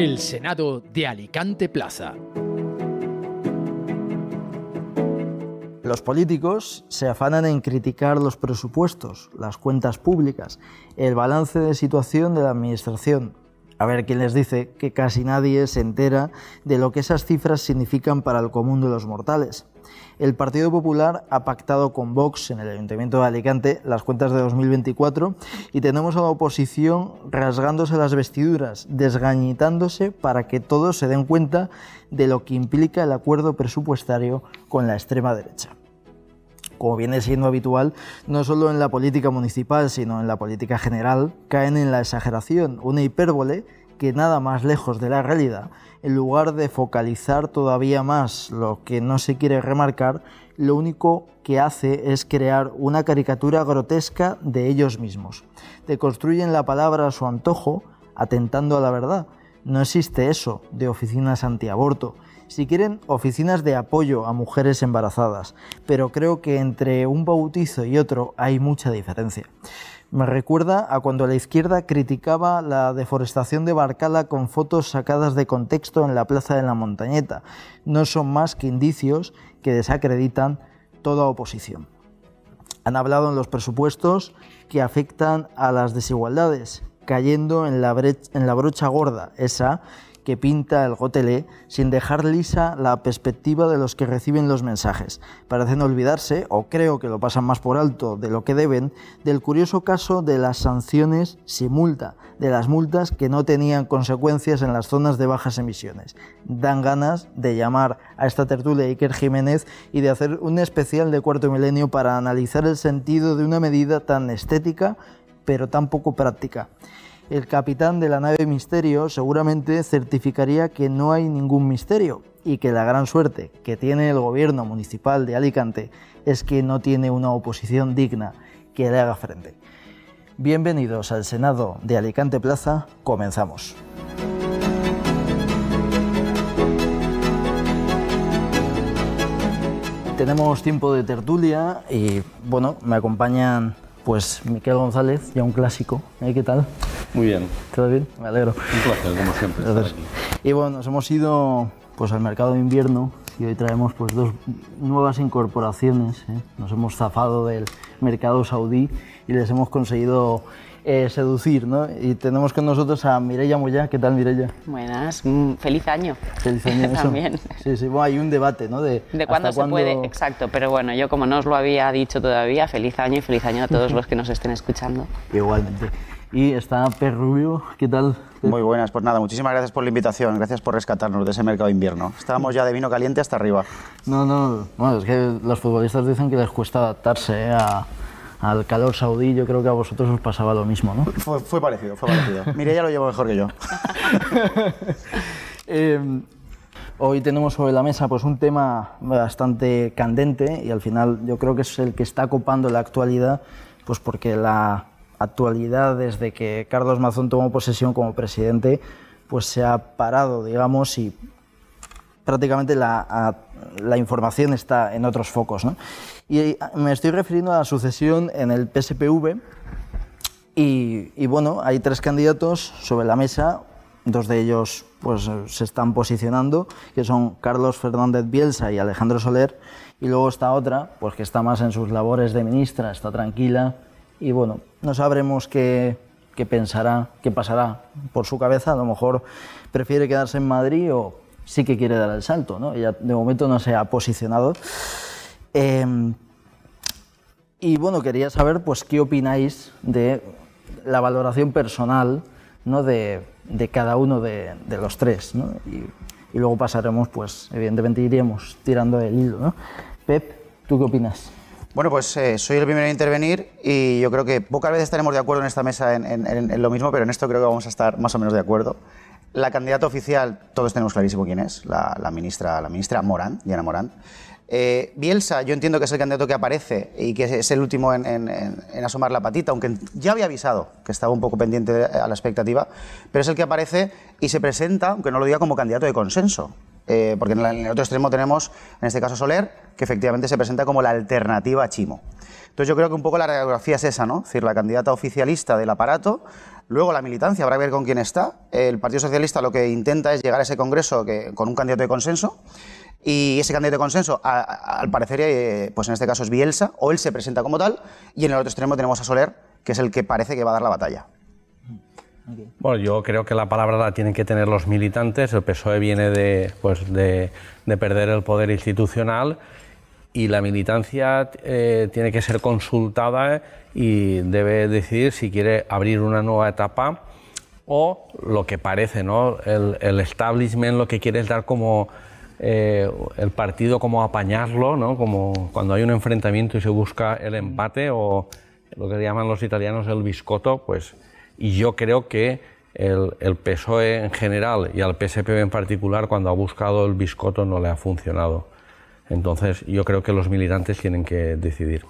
El Senado de Alicante Plaza. Los políticos se afanan en criticar los presupuestos, las cuentas públicas, el balance de situación de la Administración. A ver quién les dice que casi nadie se entera de lo que esas cifras significan para el común de los mortales. El Partido Popular ha pactado con Vox en el Ayuntamiento de Alicante las cuentas de 2024 y tenemos a la oposición rasgándose las vestiduras, desgañitándose para que todos se den cuenta de lo que implica el acuerdo presupuestario con la extrema derecha como viene siendo habitual, no solo en la política municipal, sino en la política general, caen en la exageración, una hipérbole que nada más lejos de la realidad, en lugar de focalizar todavía más lo que no se quiere remarcar, lo único que hace es crear una caricatura grotesca de ellos mismos. construyen la palabra a su antojo, atentando a la verdad. No existe eso de oficinas antiaborto. Si quieren, oficinas de apoyo a mujeres embarazadas, pero creo que entre un bautizo y otro hay mucha diferencia. Me recuerda a cuando la izquierda criticaba la deforestación de Barcala con fotos sacadas de contexto en la Plaza de la Montañeta. No son más que indicios que desacreditan toda oposición. Han hablado en los presupuestos que afectan a las desigualdades, cayendo en la, la brocha gorda, esa que pinta el Gotelé sin dejar lisa la perspectiva de los que reciben los mensajes. Parecen olvidarse, o creo que lo pasan más por alto de lo que deben, del curioso caso de las sanciones sin multa, de las multas que no tenían consecuencias en las zonas de bajas emisiones. Dan ganas de llamar a esta tertulia Iker Jiménez y de hacer un especial de cuarto milenio para analizar el sentido de una medida tan estética pero tan poco práctica el capitán de la nave Misterio seguramente certificaría que no hay ningún misterio y que la gran suerte que tiene el gobierno municipal de Alicante es que no tiene una oposición digna que le haga frente. Bienvenidos al Senado de Alicante Plaza, comenzamos. Tenemos tiempo de tertulia y bueno, me acompañan pues Miquel González, ya un clásico. ¿Eh? ¿Qué tal? Muy bien. ¿Todo bien? Me alegro. Un placer, como siempre. Y bueno, nos hemos ido pues, al mercado de invierno y hoy traemos pues, dos nuevas incorporaciones. ¿eh? Nos hemos zafado del mercado saudí y les hemos conseguido eh, seducir, ¿no? Y tenemos con nosotros a Mireia Moya. ¿Qué tal, Mireia? Buenas, mm, feliz año. Feliz año, También. Sí, sí, bueno, hay un debate, ¿no? De, de cuándo se puede, exacto, pero bueno, yo como no os lo había dicho todavía, feliz año y feliz año a todos los que nos estén escuchando. Igualmente. Y está Per Rubio, ¿qué tal? Muy buenas, pues nada, muchísimas gracias por la invitación, gracias por rescatarnos de ese mercado de invierno. Estábamos ya de vino caliente hasta arriba. No, no, bueno, es que los futbolistas dicen que les cuesta adaptarse ¿eh? a, al calor saudí, yo creo que a vosotros os pasaba lo mismo, ¿no? Fue, parecido, fue parecido. Mire, ya lo llevo mejor que yo. Em, hoy tenemos sobre la mesa pues, un tema bastante candente y al final yo creo que es el que está copando la actualidad, pues porque la actualidad desde que Carlos Mazón tomó posesión como presidente, pues se ha parado, digamos, y prácticamente la, la información está en otros focos. ¿no? Y me estoy refiriendo a la sucesión en el PSPV. Y, y, bueno, hay tres candidatos sobre la mesa, dos de ellos pues, se están posicionando, que son Carlos Fernández Bielsa y Alejandro Soler, y luego está otra, pues que está más en sus labores de ministra, está tranquila, y bueno, no sabremos qué, qué pensará, qué pasará por su cabeza, a lo mejor prefiere quedarse en Madrid o sí que quiere dar el salto, ¿no? Ella de momento no se ha posicionado. Em, y bueno, quería saber pues qué opináis de la valoración personal ¿no? de, de cada uno de, de los tres. ¿no? Y, y, luego pasaremos, pues evidentemente iríamos tirando el hilo. ¿no? Pep, ¿tú qué opinas? Bueno, pues eh, soy el primero en intervenir y yo creo que pocas veces estaremos de acuerdo en esta mesa en, en, en, lo mismo, pero en esto creo que vamos a estar más o menos de acuerdo. La candidata oficial, todos tenemos clarísimo quién es, la, la ministra, la ministra Morán, Diana Morán. Eh, Bielsa, yo entiendo que es el candidato que aparece y que es el último en, asomar la patita, aunque ya había avisado que estaba un poco pendiente a la expectativa, pero es el que aparece y se presenta, aunque no lo diga, como candidato de consenso. eh, porque en, el otro extremo tenemos, en este caso Soler, que efectivamente se presenta como la alternativa a Chimo. Entonces yo creo que un poco la radiografía es esa, ¿no? Es decir, la candidata oficialista del aparato, luego la militancia, habrá que ver con quién está. El Partido Socialista lo que intenta es llegar a ese congreso con un candidato de consenso. Y ese candidato de consenso, al parecer, eh, pues en este caso es Bielsa, o él se presenta como tal, y en el otro extremo tenemos a Soler, que es el que parece que va a dar la batalla. Bueno, yo creo que la palabra la tienen que tener los militantes. El PSOE viene de, pues de, perder el poder institucional y la militancia eh, tiene que ser consultada y debe decidir si quiere abrir una nueva etapa o lo que parece, ¿no? El, establishment lo que quiere es dar como eh, el partido como apañarlo, ¿no? Como cuando hay un enfrentamiento y se busca el empate o lo que llaman los italianos el biscotto, pues y yo creo que el, el, PSOE en general y al PSPB en particular, cuando ha buscado el biscoto, no le ha funcionado. Entonces, yo creo que los militantes tienen que decidir.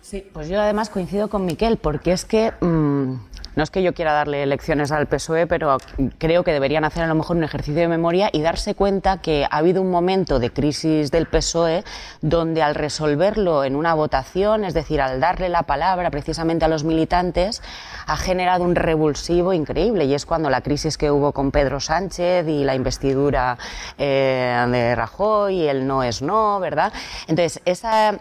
Sí, pues yo además coincido con Miquel, porque es que mm, no es que yo quiera darle lecciones al PSOE, pero creo que deberían hacer a lo mejor un ejercicio de memoria y darse cuenta que ha habido un momento de crisis del PSOE donde al resolverlo en una votación, es decir, al darle la palabra precisamente a los militantes, ha generado un revulsivo increíble y es cuando la crisis que hubo con Pedro Sánchez y la investidura eh, de Rajoy y el no es no, ¿verdad? Entonces, esa,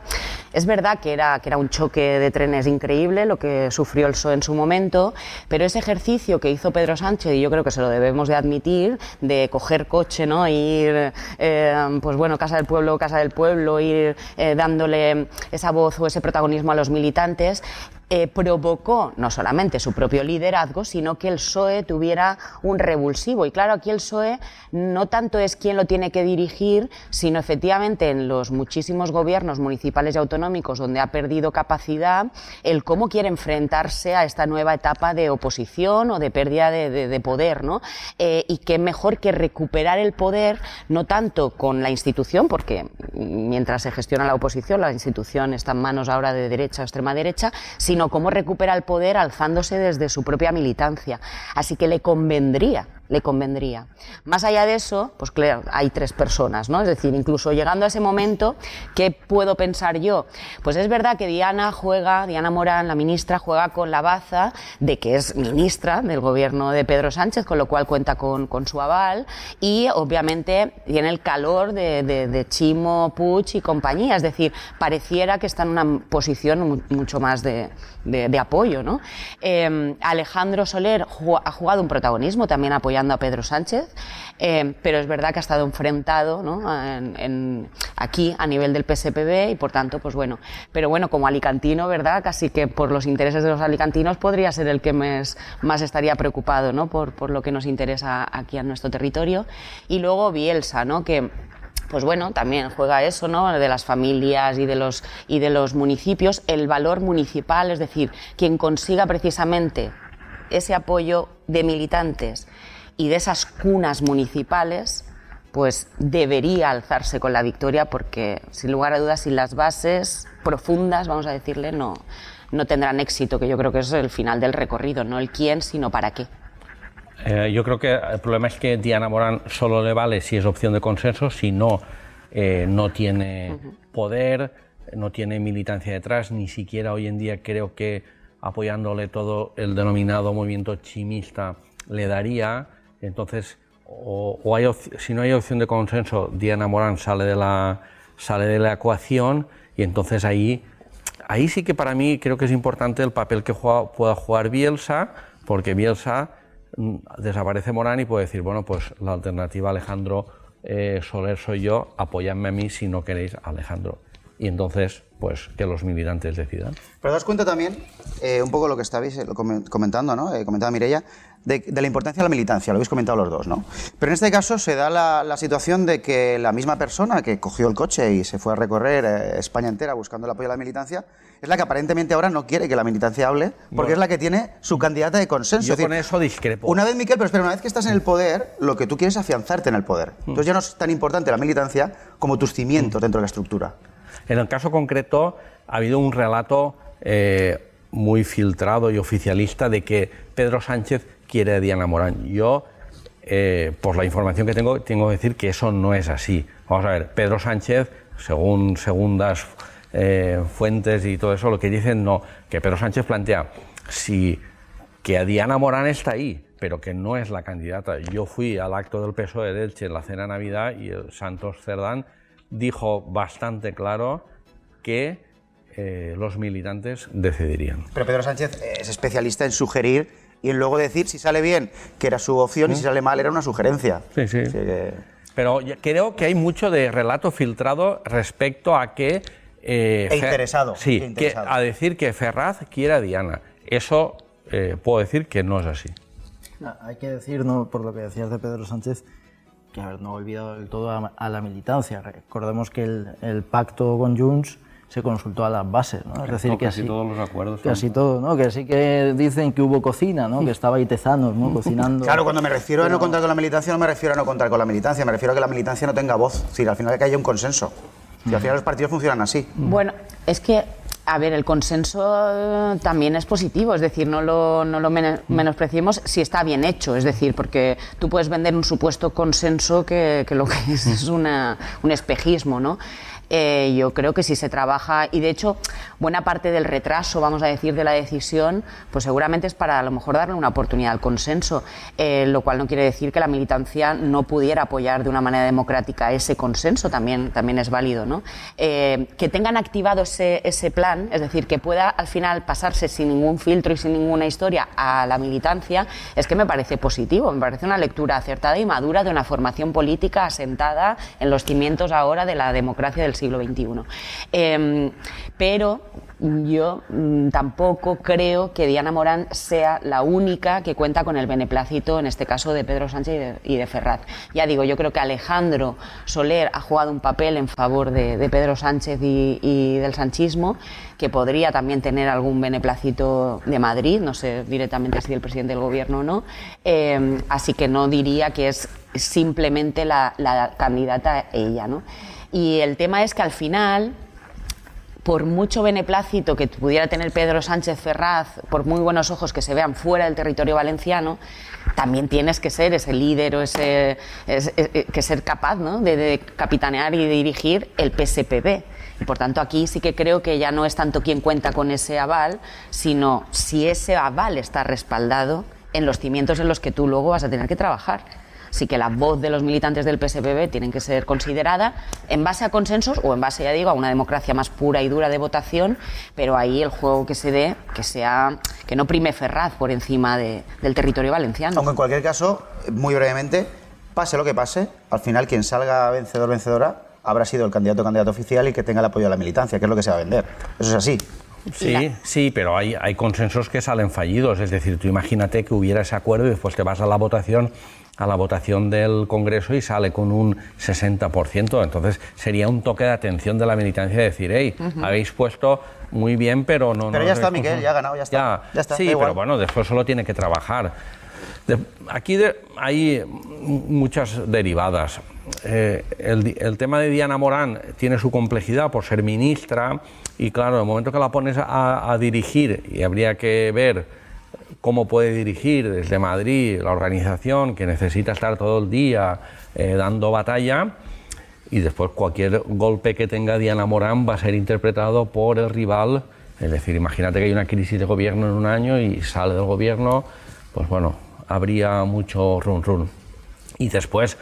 es verdad que era, que era un choque de trenes increíble lo que sufrió el PSOE en su momento, pero ese ejercicio que hizo Pedro Sánchez, y yo creo que se lo debemos de admitir, de coger coche, ¿no? ir, eh, pues bueno, Casa del Pueblo, Casa del Pueblo, ir eh, dándole esa voz o ese protagonismo a los militantes, eh, provocó no solamente su propio liderazgo, sino que el PSOE tuviera un revulsivo. Y claro, aquí el PSOE no tanto es quien lo tiene que dirigir, sino efectivamente en los muchísimos gobiernos municipales y autonómicos donde ha perdido capacidad, el cómo quiere enfrentarse a esta nueva etapa de oposición o de pérdida de, poder. ¿no? Eh, y qué mejor que recuperar el poder, no tanto con la institución, porque mientras se gestiona la oposición, la institución está en manos ahora de derecha o extrema derecha, sino sino cómo recupera el poder alzándose desde su propia militancia. Así que le convendría le convendría. Más allá de eso, pues hay tres personas, ¿no? Es decir, incluso llegando a ese momento, ¿qué puedo pensar yo? Pues es verdad que Diana juega, Diana Morán, la ministra, juega con la baza de que es ministra del gobierno de Pedro Sánchez, con lo cual cuenta con, su aval, y obviamente tiene el calor de, Chimo, Puig y compañía, es decir, pareciera que está en una posición mucho más de, apoyo, ¿no? Eh, Alejandro Soler ha jugado un protagonismo también a Pedro Sánchez, eh, pero es verdad que ha estado enfrentado en, aquí a nivel del PSPB y por tanto, pues bueno, pero bueno, como alicantino, ¿verdad? Casi que por los intereses de los alicantinos podría ser el que más, estaría preocupado por, lo que nos interesa aquí en nuestro territorio. Y luego Bielsa, ¿no? que pues bueno, también juega eso, ¿no? De las familias y de los municipios, el valor municipal, es decir, quien consiga precisamente ese apoyo de militantes y de esas cunas municipales, pues debería alzarse con la victoria porque, sin lugar a dudas, sin las bases profundas, vamos a decirle, no, no tendrán éxito, que yo creo que es el final del recorrido, no el quién, sino para qué. Eh, yo creo que el problema es que Diana Morán solo le vale si es opción de consenso, si no, eh, no tiene poder, no tiene militancia detrás, ni siquiera hoy en día creo que apoyándole todo el denominado movimiento chimista le daría. Entonces, o, hay, si no hay opción de consenso, Diana Morán sale de la, sale de la ecuación y entonces ahí, ahí sí que para mí creo que es importante el papel que pueda jugar Bielsa, porque Bielsa mm, desaparece Morán y puede decir, bueno, pues la alternativa Alejandro eh, Soler soy yo, apoyadme a mí si no queréis a Alejandro. Y entonces, pues que los militantes decidan. Pero das cuenta también, eh, un poco lo que estabais eh, comentando, ¿no? comentaba Mireia, de, la importancia de la militancia, lo habéis comentado los dos, ¿no? Pero en este caso se da la, situación de que la misma persona que cogió el coche y se fue a recorrer eh, España entera buscando el apoyo de la militancia, es la que aparentemente ahora no quiere que la militancia hable, porque es la que tiene su candidata de consenso. Yo con eso discrepo. Una vez, Miquel, pero espera, una vez que estás en el poder, lo que tú quieres es afianzarte en el poder. Mm. Entonces ya no es tan importante la militancia como tus cimientos mm. dentro de la estructura. En el caso concreto, ha habido un relato eh, muy filtrado y oficialista de que Pedro Sánchez quiere a Diana Morán. Yo eh, por la información que tengo, tengo que decir que eso no es así. Vamos a ver, Pedro Sánchez, según segundas eh, fuentes y todo eso, lo que dicen no, que Pedro Sánchez plantea si que a Diana Morán está ahí, pero que no es la candidata. Yo fui al acto del PSOE de Elche en la cena Navidad y el Santos Cerdán dijo bastante claro que eh, los militantes decidirían. Pero Pedro Sánchez es especialista en sugerir y en luego decir si sale bien, que era su opción, y si sale mal, era una sugerencia. Sí, sí. Pero creo que hay mucho de relato filtrado respecto a que... Eh, e interesado. Sí, Que, a decir que Ferraz quiere a Diana. Eso eh, puedo decir que no es así. hay que decir, ¿no? por lo que decías de Pedro Sánchez, que haber no olvidado del todo a, la militancia. Recordemos que el, el pacto con Junts se consultó a las bases, ¿no? Es decir, que casi todos los acuerdos. Casi todo, ¿no? Que sí que dicen que hubo cocina, ¿no? Que estaba ahí Tezanos, ¿no? Cocinando. Claro, cuando me refiero a no contar con la militancia, no me refiero a no contar con la militancia, me refiero a que la militancia no tenga voz. Es decir, al final que haya un consenso. Y al final los partidos funcionan así. Bueno, es que a ver, el consenso también es positivo, es decir, no lo, no lo menospreciemos si está bien hecho, es decir, porque tú puedes vender un supuesto consenso que, que lo que es es una, un espejismo, ¿no? Eh, yo creo que si se trabaja, y de hecho, buena parte del retraso, vamos a decir, de la decisión, pues seguramente es para a lo mejor darle una oportunidad al consenso, eh, lo cual no quiere decir que la militancia no pudiera apoyar de una manera democrática ese consenso, también, también es válido, ¿no? Eh, que tengan activado ese, ese plan, es decir, que pueda al final pasarse sin ningún filtro y sin ninguna historia a la militancia, es que me parece positivo, me parece una lectura acertada y madura de una formación política asentada en los cimientos ahora de la democracia del siglo XXI. Em, pero yo mm, tampoco creo que Diana Morán sea la única que cuenta con el beneplácito, en este caso, de Pedro Sánchez y de, Ferraz. Ya digo, yo creo que Alejandro Soler ha jugado un papel en favor de, Pedro Sánchez y, del sanchismo, que podría también tener algún beneplácito de Madrid, no sé directamente si del presidente del gobierno o no. Em, así que no diría que es simplemente la, la candidata ella, ¿no? Y el tema es que al final, por mucho beneplácito que pudiera tener Pedro Sánchez Ferraz, por muy buenos ojos que se vean fuera del territorio valenciano, también tienes que ser ese líder o ese, que ser capaz ¿no? de, capitanear y dirigir el PSPB. Y por tanto aquí sí que creo que ya no es tanto quien cuenta con ese aval, sino si ese aval está respaldado en los cimientos en los que tú luego vas a tener que trabajar sí que la voz de los militantes del PSPB tienen que ser considerada en base a consensos o en base, ya digo, a una democracia más pura y dura de votación, pero ahí el juego que se dé, que sea, que no prime Ferraz por encima del territorio valenciano. Aunque en cualquier caso, muy brevemente, pase lo que pase, al final quien salga vencedor, vencedora, habrá sido el candidato candidato oficial y que tenga el apoyo de la militancia, que es lo que se va a vender. Eso es así. Sí, sí, pero hay, hay consensos que salen fallidos. Es decir, tú imagínate que hubiera ese acuerdo y después te vas a la votación a la votación del Congreso y sale con un 60%. Entonces sería un toque de atención de la militancia de decir, hey, habéis puesto muy bien, pero no... Pero ya está, Miguel, ya ha ganado, ya está. Ya, está sí, pero bueno, después solo tiene que trabajar. aquí hay muchas derivadas. Eh, el, tema de Diana Morán tiene su complejidad por ser ministra y claro, en el momento que la pones a dirigir y habría que ver cómo puede dirigir desde Madrid la organización que necesita estar todo el día eh, dando batalla y después cualquier golpe que tenga Diana Morán va a ser interpretado por el rival. Es decir, imagínate que hay una crisis de gobierno en un año y sale del gobierno, pues bueno, habría mucho run run. Y después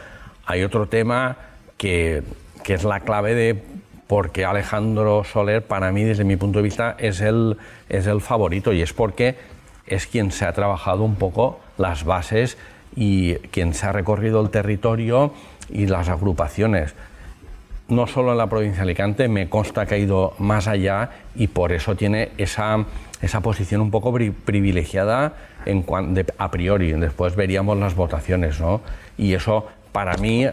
hay otro tema que, que es la clave de porque Alejandro Soler, para mí, desde mi punto de vista, es el, es el favorito y es porque es quien se ha trabajado un poco las bases y quien se ha recorrido el territorio y las agrupaciones. No solo en la provincia de Alicante, me consta que ha ido más allá y por eso tiene esa, esa posición un poco privilegiada a priori. Después veríamos las votaciones, ¿no? Y eso para mí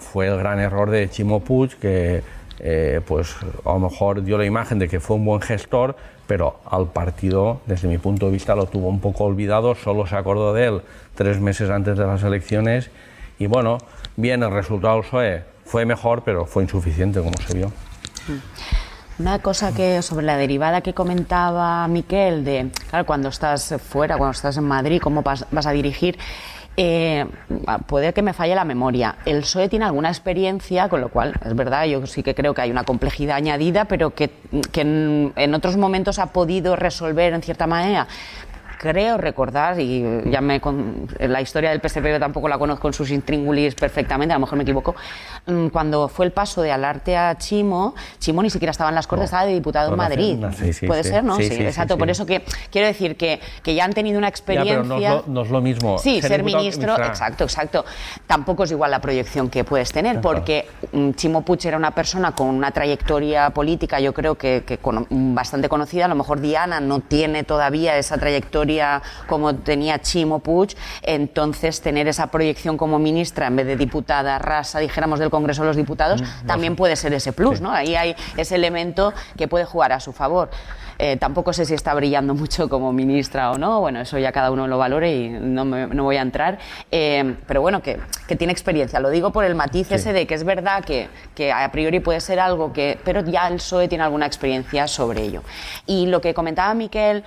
fue el gran error de Chimo Puig, que eh, pues a lo mejor dio la imagen de que fue un buen gestor, pero al partido, desde mi punto de vista, lo tuvo un poco olvidado, solo se acordó de él tres meses antes de las elecciones y bueno, bien, el resultado del PSOE fue mejor, pero fue insuficiente, como se vio. Una cosa que sobre la derivada que comentaba Miquel, de claro, cuando estás fuera, cuando estás en Madrid, cómo vas, a dirigir. Eh, puede que me falle la memoria. El PSOE tiene alguna experiencia, con lo cual, es verdad, yo sí que creo que hay una complejidad añadida, pero que, en otros momentos ha podido resolver en cierta manera creo recordar, y ya me con, la historia del PSPB tampoco la conozco en sus intríngulis perfectamente, a lo mejor me equivoco, mm, cuando fue el paso de Alarte a Chimo, Chimo ni siquiera estaba en las Cortes, estaba de diputado en Madrid. Puede ser, ¿no? Sí, exacto. Por eso que quiero decir que, que ya han tenido una experiencia. pero no, es lo, mismo. Sí, ser, ministro, exacto, exacto. Tampoco es igual la proyección que puedes tener, porque mm, Chimo Puig era una persona con una trayectoria política, yo creo que, que bastante conocida. A lo mejor Diana no tiene todavía esa trayectoria como tenía Chimo Puig, entonces tener esa proyección como ministra en vez de diputada rasa, dijéramos, del Congreso de los Diputados, mm, también puede ser ese plus, ¿no? Ahí hay ese elemento que puede jugar a su favor. Eh, tampoco sé si está brillando mucho como ministra o no, bueno, eso ya cada uno lo valore y no, me, no voy a entrar, eh, pero bueno, que, que, tiene experiencia. Lo digo por el matiz ese de que es verdad que, que, a priori puede ser algo que, pero ya el PSOE tiene alguna experiencia sobre ello. Y lo que comentaba Miquel,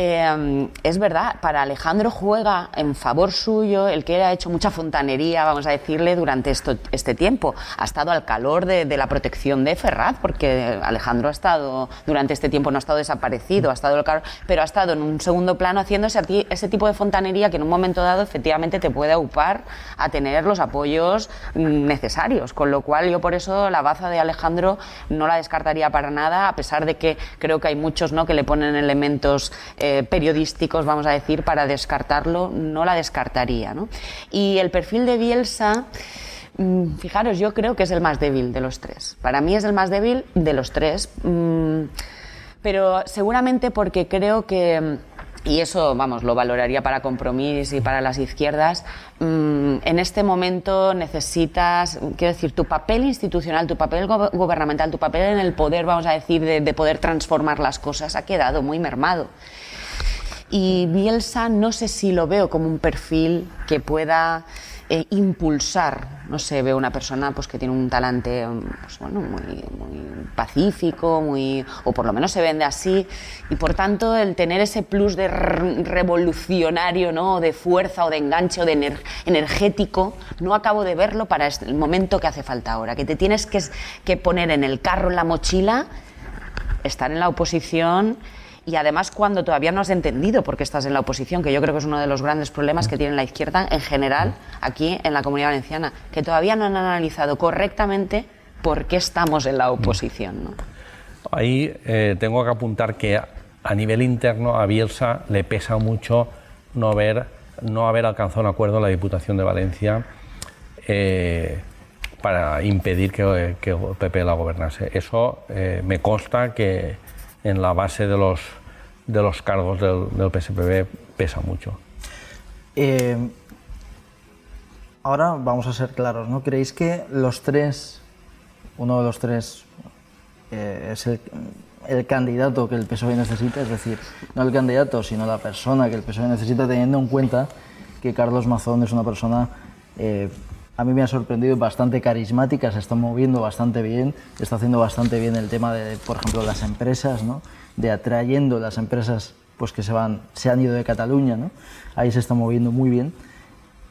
eh, es verdad, para Alejandro juega en favor suyo el que ha hecho mucha fontanería, vamos a decirle, durante este tiempo. Ha estado al calor de, la protección de Ferraz, porque Alejandro ha estado, durante este tiempo no ha estado desaparecido, ha estado al calor, pero ha estado en un segundo plano haciendo ese, ese tipo de fontanería que en un momento dado efectivamente te puede aupar a tener los apoyos necesarios. Con lo cual yo por eso la baza de Alejandro no la descartaría para nada, a pesar de que creo que hay muchos ¿no? que le ponen elementos. Periodísticos, vamos a decir, para descartarlo, no la descartaría. ¿no? Y el perfil de Bielsa, mm, fijaros, yo creo que es el más débil de los tres. Para mí es el más débil de los tres, mm, pero seguramente porque creo que y eso, vamos, lo valoraría para compromiso y para las izquierdas, mm, en este momento necesitas, quiero decir, tu papel institucional, tu papel gubernamental, tu papel en el poder, vamos a decir, de poder transformar las cosas, ha quedado muy mermado. Y Bielsa no sé si lo veo como un perfil que pueda eh, impulsar, no sé, veo una persona pues, que tiene un talante pues, bueno, muy, pacífico, muy, o por lo menos se vende así, y por tanto el tener ese plus de revolucionario, ¿no? de fuerza o de enganche o de energético, no acabo de verlo para este, el momento que hace falta ahora, que te tienes que, que poner en el carro, en la mochila, estar en la oposición y además cuando todavía no has entendido por qué estás en la oposición, que yo creo que es uno de los grandes problemas que tiene la izquierda en general aquí en la comunidad valenciana, que todavía no han analizado correctamente por qué estamos en la oposición. Ahí eh, tengo que apuntar que a nivel interno a Bielsa le pesa mucho no haber, no haber alcanzado un acuerdo en la Diputación de Valencia eh, para impedir que, que, PP la gobernase. Eso eh, me consta que en la base de los, de los cargos del, del PSPB pesa mucho. Eh, ahora vamos a ser claros, ¿no? ¿Creéis que los tres, uno de los tres eh, es el, candidato que el PSOE necesita? Es decir, no el candidato, sino la persona que el PSOE necesita, teniendo en cuenta que Carlos Mazón es una persona eh, a mí me ha sorprendido bastante carismática, se está moviendo bastante bien, está haciendo bastante bien el tema de, por ejemplo, las empresas, ¿no? De atrayendo las empresas pues, que se, van, se han ido de Cataluña, ¿no? ahí se está moviendo muy bien.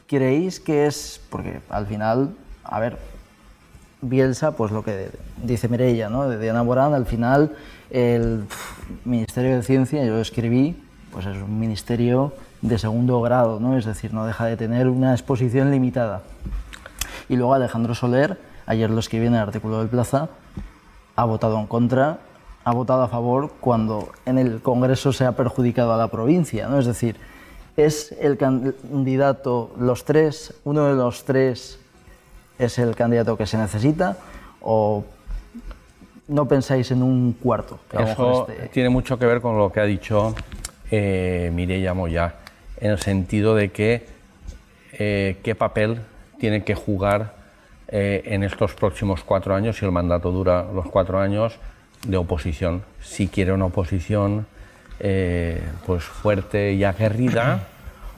¿Creéis que es, porque al final, a ver, Bielsa, pues lo que dice Mireia, ¿no? de Diana Morán, al final el Ministerio de Ciencia, yo lo escribí, pues es un ministerio de segundo grado, ¿no? es decir, no deja de tener una exposición limitada. Y luego Alejandro Soler, ayer lo escribí en el artículo del Plaza, ha votado en contra, ha votado a favor cuando en el Congreso se ha perjudicado a la provincia. ¿no? Es decir, es el candidato, los tres, uno de los tres es el candidato que se necesita o no pensáis en un cuarto. Eso tiene mucho que ver con lo que ha dicho eh, Mireia Moya, en el sentido de que eh, qué papel tiene que jugar eh, en estos próximos cuatro años, si el mandato dura los cuatro años, de oposición. Si quiere una oposición eh, pues fuerte y aguerrida,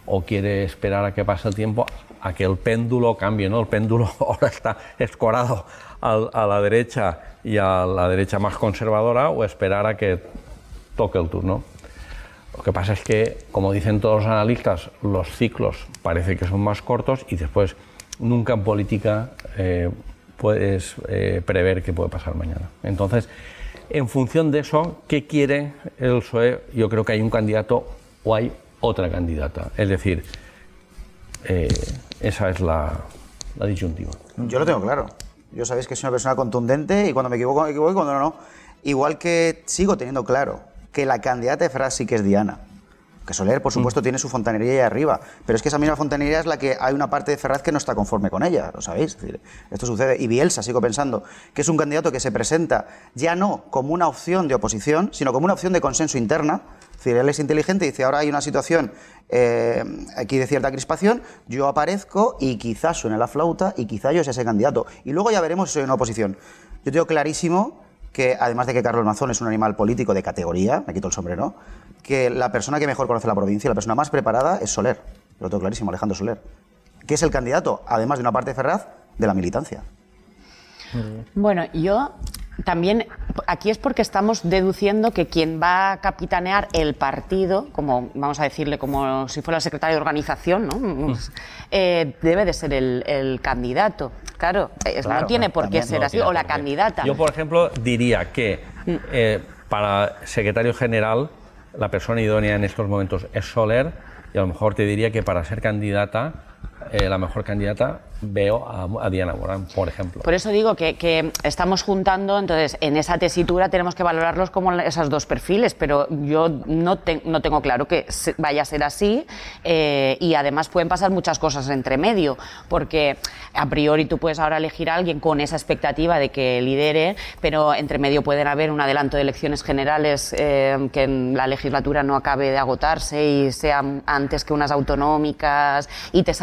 o quiere esperar a que pase el tiempo, a que el péndulo cambie. ¿no? El péndulo ahora está escorado a la derecha y a la derecha más conservadora, o esperar a que toque el turno. Lo que pasa es que, como dicen todos los analistas, los ciclos parece que son más cortos y después nunca en política eh, puedes eh, prever qué puede pasar mañana. Entonces, en función de eso, ¿qué quiere el PSOE? Yo creo que hay un candidato o hay otra candidata. Es decir, eh, esa es la, disyuntiva. Yo lo tengo claro. Yo sabéis que soy una persona contundente y cuando me equivoco, me equivoco y cuando no, no. Igual que sigo teniendo claro que la candidata de Ferraz que es Diana. Que Soler, por supuesto, tiene su fontanería ahí arriba. Pero es que esa misma fontanería es la que hay una parte de Ferraz que no está conforme con ella, lo sabéis. esto sucede. Y Bielsa, sigo pensando, que es un candidato que se presenta ya no como una opción de oposición, sino como una opción de consenso interna. Es decir, él es inteligente y dice, ahora hay una situación eh, aquí de cierta crispación, yo aparezco y quizás suene la flauta y quizás yo sea ese candidato. Y luego ya veremos si soy una oposición. Yo tengo clarísimo que, además de que Carlos Mazón es un animal político de categoría, me quito el sombrero, que la persona que mejor conoce la provincia, la persona más preparada es Soler. Lo tengo clarísimo, Alejandro Soler. Que es el candidato, además de una parte de Ferraz, de la militancia. Bueno, yo también aquí es porque estamos deduciendo que quien va a capitanear el partido, como vamos a decirle como si fuera el secretario de organización, ¿no? Mm. Eh, debe de ser el, candidato. Claro, no tiene por qué ser así, o la candidata. Yo, por ejemplo, diría que mm. eh, para secretario general la persona idónea en estos momentos es Soler y a lo mejor te diría que para ser candidata, eh, la mejor candidata veo a, Diana Morán, por ejemplo. Por eso digo que, estamos juntando, entonces en esa tesitura tenemos que valorarlos como esos dos perfiles, pero yo no, no tengo claro que vaya a ser así eh, y además pueden pasar muchas cosas entre medio, porque a priori tú puedes ahora elegir a alguien con esa expectativa de que lidere, pero entre medio pueden haber un adelanto de elecciones generales eh, que en la legislatura no acabe de agotarse y sea antes que unas autonómicas y te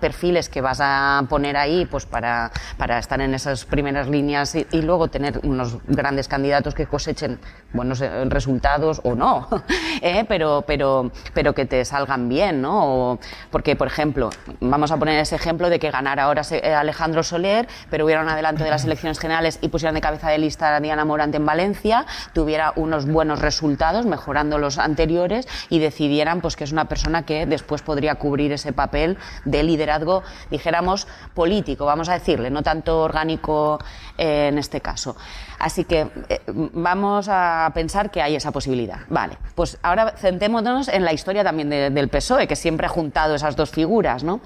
perfiles que vas a poner ahí pues para, para estar en esas primeras líneas y, luego tener unos grandes candidatos que cosechen buenos eh, resultados o no, ¿eh? pero, pero, pero que te salgan bien, ¿no? porque, por ejemplo, vamos a poner ese ejemplo de que ganara ahora eh, Alejandro Soler, pero hubiera un adelanto de las elecciones generales y pusieran de cabeza de lista a Diana Morante en Valencia, tuviera unos buenos resultados, mejorando los anteriores, y decidieran pues que es una persona que después podría cubrir ese papel de liderazgo, dijéramos, político, vamos a decirle, no tanto orgánico eh, en este caso. Así que eh, vamos a pensar que hay esa posibilidad. Vale, pues ahora centémonos en la historia también del PSOE, que siempre ha juntado esas dos figuras, ¿no?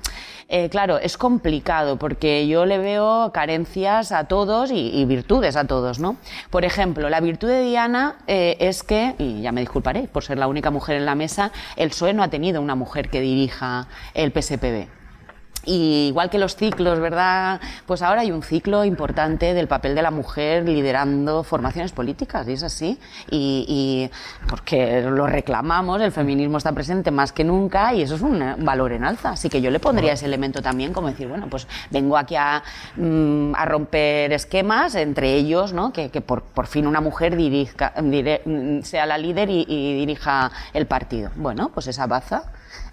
Eh, claro, es complicado porque yo le veo carencias a todos y, virtudes a todos, ¿no? Por ejemplo, la virtud de Diana es que, y ya me disculparé por ser la única mujer en la mesa, el PSOE no ha tenido una mujer que dirija el PSPB. Y igual que los ciclos, ¿verdad? Pues ahora hay un ciclo importante del papel de la mujer liderando formaciones políticas, y es así. Y, porque lo reclamamos, el feminismo está presente más que nunca y eso es un valor en alza. Así que yo le pondría ese elemento también, como decir, bueno, pues vengo aquí a, mm, romper esquemas, entre ellos, ¿no? Que, por, fin una mujer dirija, sea la líder y, y dirija el partido. Bueno, pues esa baza.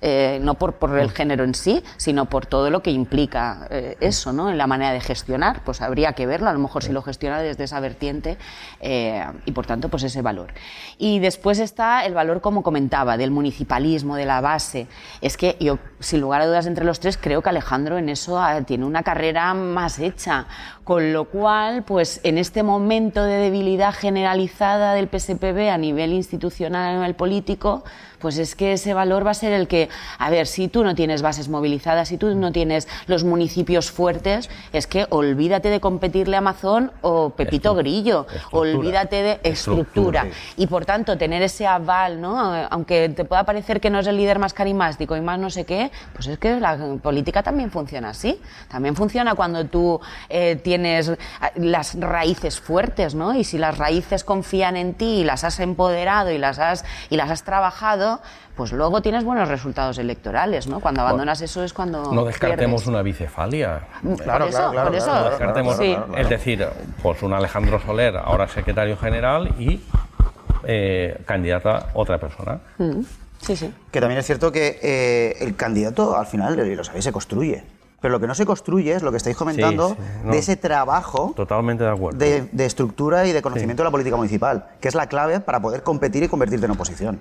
Eh, no por, por, el género en sí, sino por todo lo que implica eh, eso, ¿no? En la manera de gestionar, pues habría que verlo, a lo mejor si lo gestiona desde esa vertiente eh, y por tanto, pues ese valor. Y después está el valor, como comentaba, del municipalismo, de la base. Es que yo, sin lugar a dudas, entre los tres, creo que Alejandro en eso ah, tiene una carrera más hecha, con lo cual, pues en este momento de debilidad generalizada del PSPB a nivel institucional, a nivel político, pues es que ese valor va a ser el que, a ver, si tú no tienes bases movilizadas, si tú no tienes los municipios fuertes, es que olvídate de competirle a Amazon o Pepito Grillo, olvídate de estructura. Y por tanto, tener ese aval, ¿no? Aunque te pueda parecer que no es el líder más carismático y más no sé qué, pues es que la política también funciona así. También funciona cuando tú eh, tienes las raíces fuertes, ¿no? Y si las raíces confían en ti y las has empoderado y las has, y las has trabajado, pues luego tienes buenos resultados electorales, ¿no? Cuando abandonas eso es cuando No descartemos una bicefalia. Claro, claro, claro, por eso. descartemos, es decir, pues un Alejandro Soler, ahora secretario general y eh, candidata otra persona. Mm, sí, sí. Que también es cierto que eh, el candidato, al final, lo sabéis, se construye. Pero lo que no se construye es lo que estáis comentando Sí, sí, no. de ese trabajo Totalmente de acuerdo. de, de estructura y de conocimiento de la política municipal, que es la clave para poder competir y convertirte en oposición.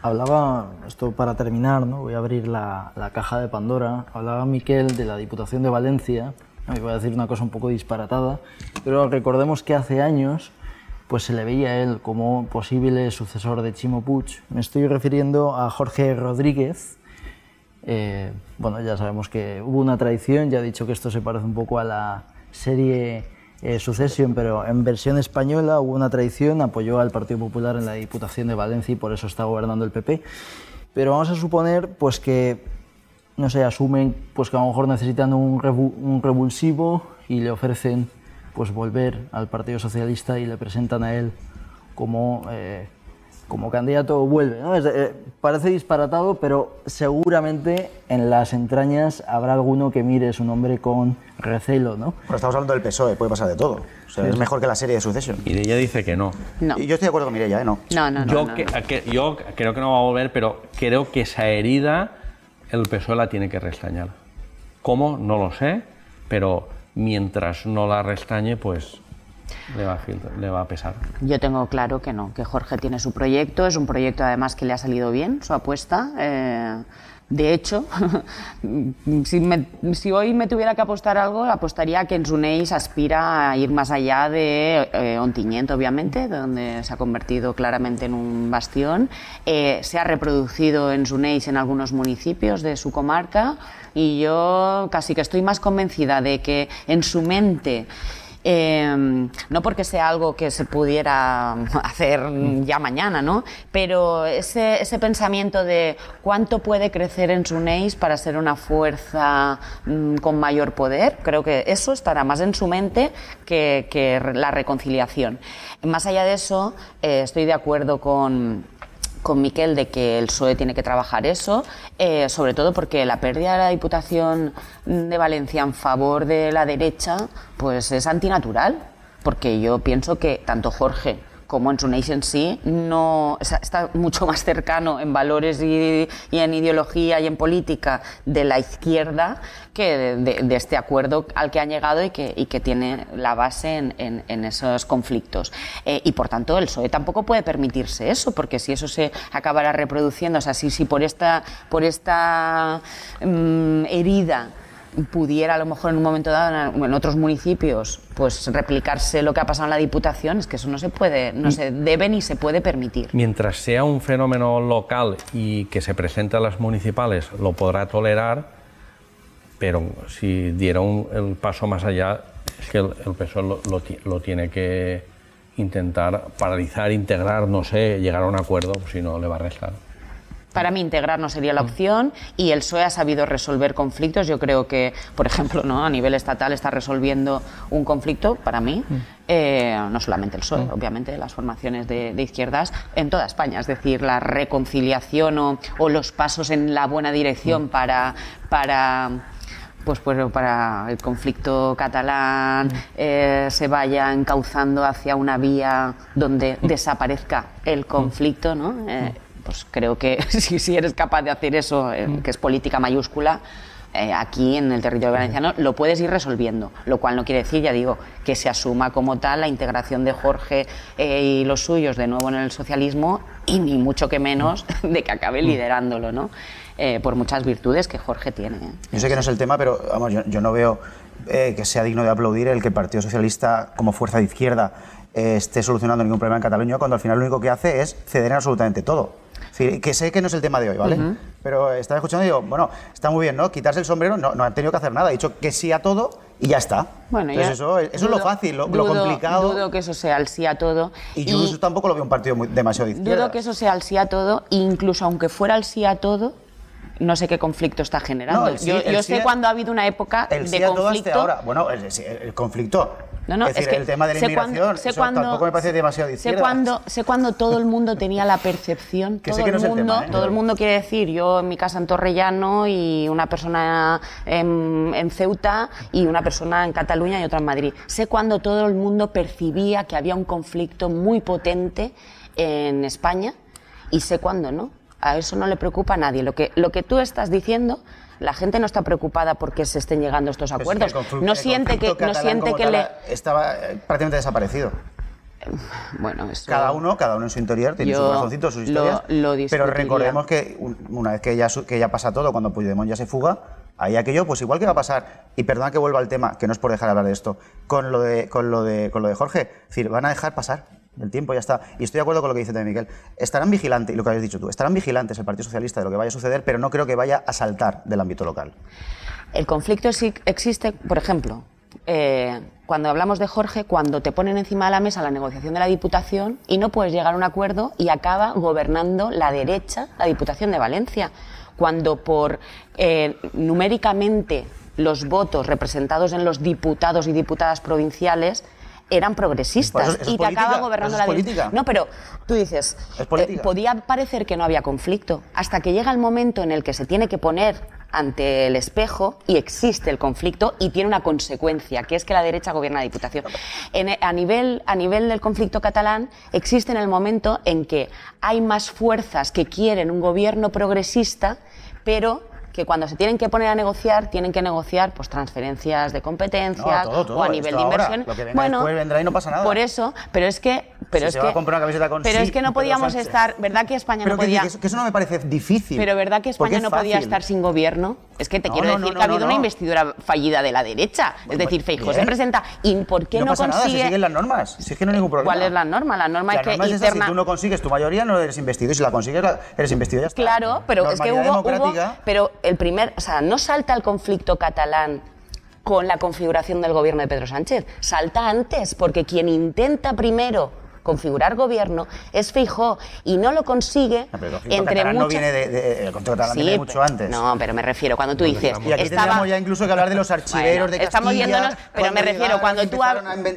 Hablaba, esto para terminar, ¿no? voy a abrir la, la caja de Pandora, hablaba Miquel de la Diputación de Valencia, y voy a decir una cosa un poco disparatada, pero recordemos que hace años pues se le veía a él como posible sucesor de Chimo Puig. Me estoy refiriendo a Jorge Rodríguez. Eh, bueno, ya sabemos que hubo una traición, ya he dicho que esto se parece un poco a la serie eh, Succession, pero en versión española hubo una traición, apoyó al Partido Popular en la Diputación de Valencia y por eso está gobernando el PP. Pero vamos a suponer pues que, no sé, asumen pues que a lo mejor necesitan un, un revulsivo y le ofrecen pues volver al Partido Socialista y le presentan a él como, eh, como candidato vuelve. ¿no? Es, eh, parece disparatado, pero seguramente en las entrañas habrá alguno que mire su nombre con recelo. ¿no? Pero estamos hablando del PSOE, puede pasar de todo. O sea, es mejor que la serie de Succession. Y ella dice que no. No, Y yo estoy de acuerdo con Mireia, ¿eh? No. no, no. no, yo, no, que- no. a que- yo creo que no va a volver, pero creo que esa herida el PSOE la tiene que restañar. ¿Cómo? No lo sé, pero mientras no la restañe, pues le va a, pesar. Yo tengo claro que no, que Jorge tiene su proyecto, es un proyecto además que le ha salido bien, su apuesta. eh, de hecho, si, hoy me tuviera que apostar algo, apostaría que en Suneix aspira a ir más allá de eh, obviamente, donde se ha convertido claramente en un bastión. Eh, se ha reproducido en Suneix en algunos municipios de su comarca y yo casi que estoy más convencida de que en su mente eh, no porque sea algo que se pudiera hacer ya mañana, ¿no? Pero ese, pensamiento de cuánto puede crecer en Suneix para ser una fuerza mm, con mayor poder, creo que eso estará más en su mente que, la reconciliación. Más allá de eso, eh, estoy de acuerdo con con Miquel de que el PSOE tiene que trabajar eso, eh, sobre todo porque la pérdida de la Diputación de Valencia en favor de la derecha, pues es antinatural, porque yo pienso que tanto Jorge como en su nation sí, no, está mucho más cercano en valores y, en ideología y en política de la izquierda que de, este acuerdo al que han llegado y que, tiene la base en esos conflictos. Eh, y por tanto, el PSOE tampoco puede permitirse eso, porque si eso se acabará reproduciendo, o sea, si, si por esta, por esta mm, herida pudiera a lo mejor en un momento dado en, en otros municipios pues replicarse lo que ha pasado en la Diputación, es que eso no se puede, no se debe ni se puede permitir. Mientras sea un fenómeno local y que se presente a las municipales, lo podrá tolerar, pero si diera un- el paso más allá, es que el, el PSOE lo, lo ti- lo tiene que intentar paralizar, integrar, no sé, llegar a un acuerdo, si no le va a restar. Para mí integrar no sería la opción y el PSOE ha sabido resolver conflictos. Yo creo que, por ejemplo, ¿no? a nivel estatal está resolviendo un conflicto, para mí, eh, no solamente el PSOE, obviamente, las formaciones de, de izquierdas en toda España. Es decir, la reconciliación o, o los pasos en la buena dirección para... para pues, pues para el conflicto catalán eh, se vaya encauzando hacia una vía donde desaparezca el conflicto, ¿no? Eh, pues creo que si, si eres capaz de hacer eso, eh, que es política mayúscula, eh, aquí en el territorio valenciano lo puedes ir resolviendo, lo cual no quiere decir, ya digo, que se asuma como tal la integración de Jorge eh, y los suyos de nuevo en el socialismo y ni mucho que menos de que acabe liderándolo, ¿no? Eh, por muchas virtudes que Jorge tiene. ¿eh? Yo sé que no es el tema, pero vamos, yo, yo no veo eh, que sea digno de aplaudir el que el Partido Socialista, como fuerza de izquierda, eh, esté solucionando ningún problema en Cataluña, cuando al final lo único que hace es ceder en absolutamente todo. Que sé que no es el tema de hoy, ¿vale? Pero estaba escuchando y digo, bueno, está muy bien, ¿no? Quitarse el sombrero, no, no han tenido que hacer nada. Ha dicho que sí a todo y ya está. Bueno, Entonces ya eso, eso es lo fácil, lo, lo dudo- complicado. Dudo que eso sea el sí a todo. y yo eso tampoco lo veo un partido muy- demasiado de izquierda. Dudo que eso sea el sí a todo, incluso aunque fuera el sí a todo, no sé qué conflicto está generando. No, el sí- yo el yo sí sé cuando ha habido una época El de sí a todo conflicto. hasta ahora. Bueno, el conflicto. No, no, es decir, que el tema de la inmigración, eso tampoco me parece demasiado de sé cuándo, sé cuándo todo el mundo tenía la percepción, Que todo sé que el no es el mundo, tema, ¿eh? todo el mundo quiere decir, yo en mi casa en Torrellano y una persona en, en Ceuta y una persona en Cataluña y otra en Madrid. Sé cuándo todo el mundo percibía que había un conflicto muy potente en España y sé cuándo no. A eso no le preocupa a nadie. Lo que, lo que tú estás diciendo La gente no está preocupada porque se estén llegando estos acuerdos. no siente que, no siente que le estaba eh, prácticamente desaparecido. Bueno, cada uno, cada uno en su interior tiene sus corazoncitos, sus historias. pero recordemos que una vez que ya, que ya pasa todo, cuando Puigdemont ya se fuga, ahí aquello, pues igual que va a pasar. Y perdona que vuelva al tema, que no es por dejar de hablar de esto, con lo de, con lo de, con lo de Jorge. Es decir, van a dejar pasar el tiempo, ya está. Y estoy de acuerdo con lo que dice también Miguel. Estarán vigilantes, y lo que habéis dicho tú, estarán vigilantes el Partido Socialista de lo que vaya a suceder, pero no creo que vaya a saltar del ámbito local. El conflicto existe, por ejemplo, eh, cuando hablamos de Jorge, cuando te ponen encima de la mesa la negociación de la Diputación y no puedes llegar a un acuerdo y acaba gobernando la derecha, la Diputación de Valencia, cuando por eh, numéricamente los votos representados en los diputados y diputadas provinciales eran progresistas y te acaba gobernando la política. No, pero tú dices, eh, podía parecer que no había conflicto hasta que llega el momento en el que se tiene que poner ante el espejo y existe el conflicto y tiene una consecuencia, que es que la derecha gobierna la Diputación. a, nivel, a nivel del conflicto catalán existe en el momento en que hay más fuerzas que quieren un gobierno progresista, pero que cuando se tienen que poner a negociar, tienen que negociar pues transferencias de competencias o a nivel de inversión. bueno, vendrá y no pasa nada. Por eso, pero es que pero es que pero es que no podíamos estar, ¿verdad que España no podía? Que, eso no me parece difícil. Pero ¿verdad que España no podía estar sin gobierno? Es que te quiero decir que ha habido una investidura fallida de la derecha. es decir, Feijóo se presenta y ¿por qué no, no pasa consigue Nada, si siguen las normas, si es que no hay ningún problema. ¿Cuál es la norma? La norma es que interna... si tú no consigues tu mayoría no eres investido y si la consigues eres investido ya está. Claro, pero es que hubo, hubo pero el primer, o sea, no salta el conflicto catalán con la configuración del gobierno de Pedro Sánchez. Salta antes, porque quien intenta primero configurar gobierno es Fijó y no lo consigue entre muchas... no viene de, el contrato sí, viene mucho antes. No, pero me refiero cuando tú dices y aquí estaba... ya incluso que hablar de los archiveros de Castilla. Estamos yéndonos, pero me refiero cuando tú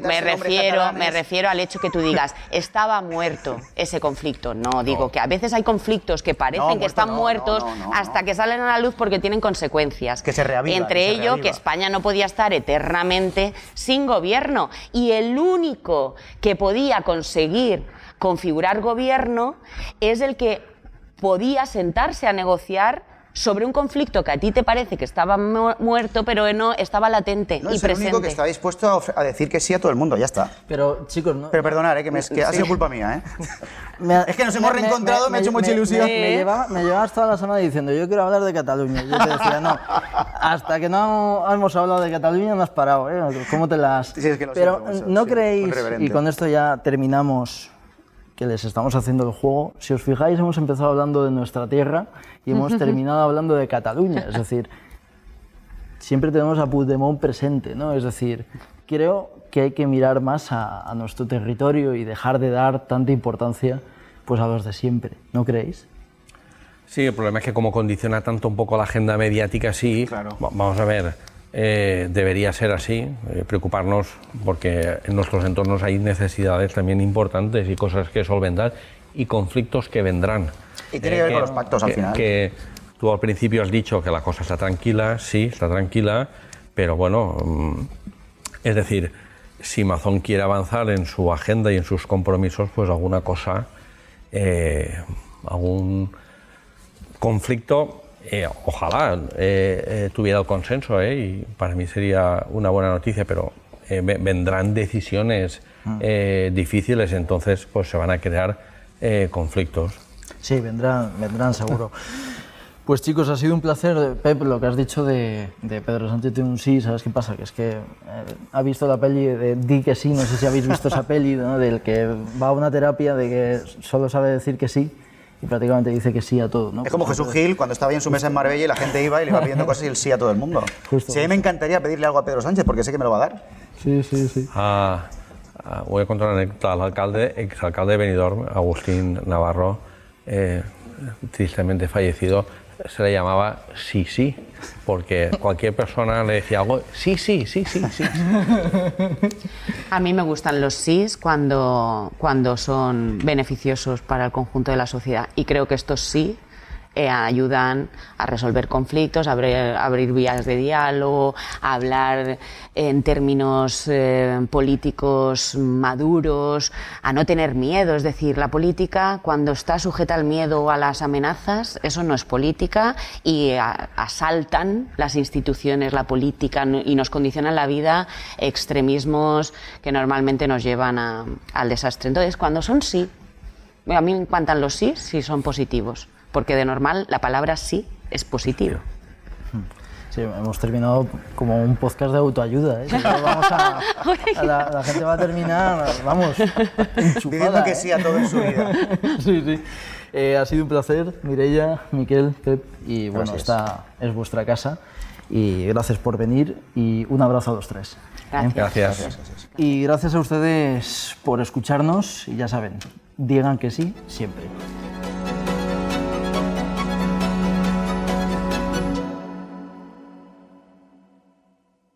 me refiero me refiero al hecho que tú digas estaba muerto ese conflicto. No, digo que a veces hay conflictos que parecen que están muertos hasta que salen a la luz porque tienen consecuencias. Que se reavivan. Entre ello que España no podía estar eternamente sin gobierno y el único que podía conseguir conseguir configurar gobierno es el que podía sentarse a negociar sobre un conflicto que a ti te parece que estaba muerto, pero no estaba latente no, y es presente. el único que está dispuesto a, decir que sí a todo el mundo, ya está. Pero, chicos, no. Pero perdonar, ¿eh? que, me, ha sido culpa mía, ¿eh? es que nos hemos reencontrado, me, ha hecho mucha ilusión. Me, llevabas toda la semana diciendo, yo quiero hablar de Cataluña. Yo te decía, no, hasta que no hemos hablado de Cataluña no has parado, ¿eh? ¿Cómo te las...? Sí, es que lo Pero, ¿no creéis, y con esto ya terminamos que les estamos haciendo el juego. Si os fijáis, hemos empezado hablando de nuestra tierra y hemos terminado hablando de Cataluña. Es decir, siempre tenemos a Puigdemont presente, ¿no? Es decir, creo que hay que mirar más a, nuestro territorio y dejar de dar tanta importancia pues, a los de siempre, ¿no creéis? Sí, el problema es que como condiciona tanto un poco la agenda mediática, sí, claro. vamos a ver, eh, debería ser así, eh, preocuparnos porque en nuestros entornos hay necesidades también importantes y cosas que solventar y conflictos que vendrán. Y tiene que ver con los pactos al final. Que tú al principio has dicho que la cosa está tranquila, sí, está tranquila, pero bueno, mm, es decir, si Mazón quiere avanzar en su agenda y en sus compromisos, pues alguna cosa, eh, algún conflicto eh, ojalá eh, eh, tuviera el consenso y para mí sería una buena noticia, pero vendrán decisiones mm. difíciles, entonces pues se van a crear conflictos. Sí, vendrán, vendrán seguro. Pues chicos, ha sido un placer, Pep, lo que has dicho de, Pedro Sánchez tiene un sí, ¿sabes qué pasa? Que es que ha visto la peli de Di que sí, no sé si habéis visto esa peli, del que va a una terapia de que solo sabe decir que sí y prácticamente dice que sí a todo. ¿no? Es como Jesús Gil cuando estaba en su mesa en Marbella y la gente iba y le iba pidiendo cosas y el sí a todo el mundo. Sí, a mí me encantaría pedirle algo a Pedro Sánchez porque sé que me lo va a dar. Sí, sí, sí. Ah, ah, voy a contar una anécdota. al alcalde, exalcalde de Benidorm, Agustín Navarro, eh, tristemente fallecido, se le llamaba sí, sí, porque cualquier persona le decía algo, sí, sí, sí, sí, sí. A mí me gustan los sís cuando, cuando son beneficiosos para el conjunto de la sociedad y creo que estos sí eh, ayudan a resolver conflictos, a abrir, vías de diálogo, a hablar en términos eh, políticos maduros, a no tener miedo. Es decir, la política, cuando está sujeta al miedo o a las amenazas, eso no es política y asaltan las instituciones, la política y nos condicionan la vida extremismos que normalmente nos llevan al desastre. Entonces, cuando son sí, a mí me encantan los sí si son positivos porque de normal la palabra sí es positivo. Sí, hemos terminado como un podcast de autoayuda. ¿eh? Vamos a, la, gente va a terminar, vamos, enchufada, que sí a todo en su vida. sí, sí. Eh, ha sido un placer, Mireia, Miquel, Pep, y bueno, esta es vuestra casa. Y gracias por venir y un abrazo a los tres. ¿Eh? Gracias. gracias. Y gracias a ustedes por escucharnos y ya saben, digan que sí siempre.